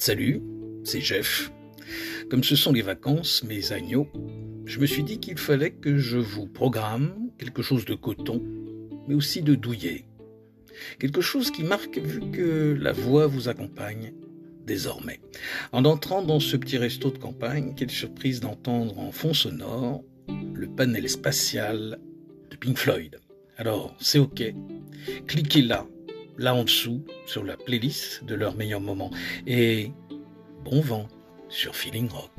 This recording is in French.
Salut, c'est Jeff. Comme ce sont les vacances, mes agneaux, je me suis dit qu'il fallait que je vous programme quelque chose de coton, mais aussi de douillet. Quelque chose qui marque vu que la voix vous accompagne désormais. En entrant dans ce petit resto de campagne, quelle surprise d'entendre en fond sonore le panel spatial de Pink Floyd. Alors, c'est OK. Cliquez là, là en dessous, sur la playlist de leurs meilleurs moments. Et bon vent sur Feeling Rock.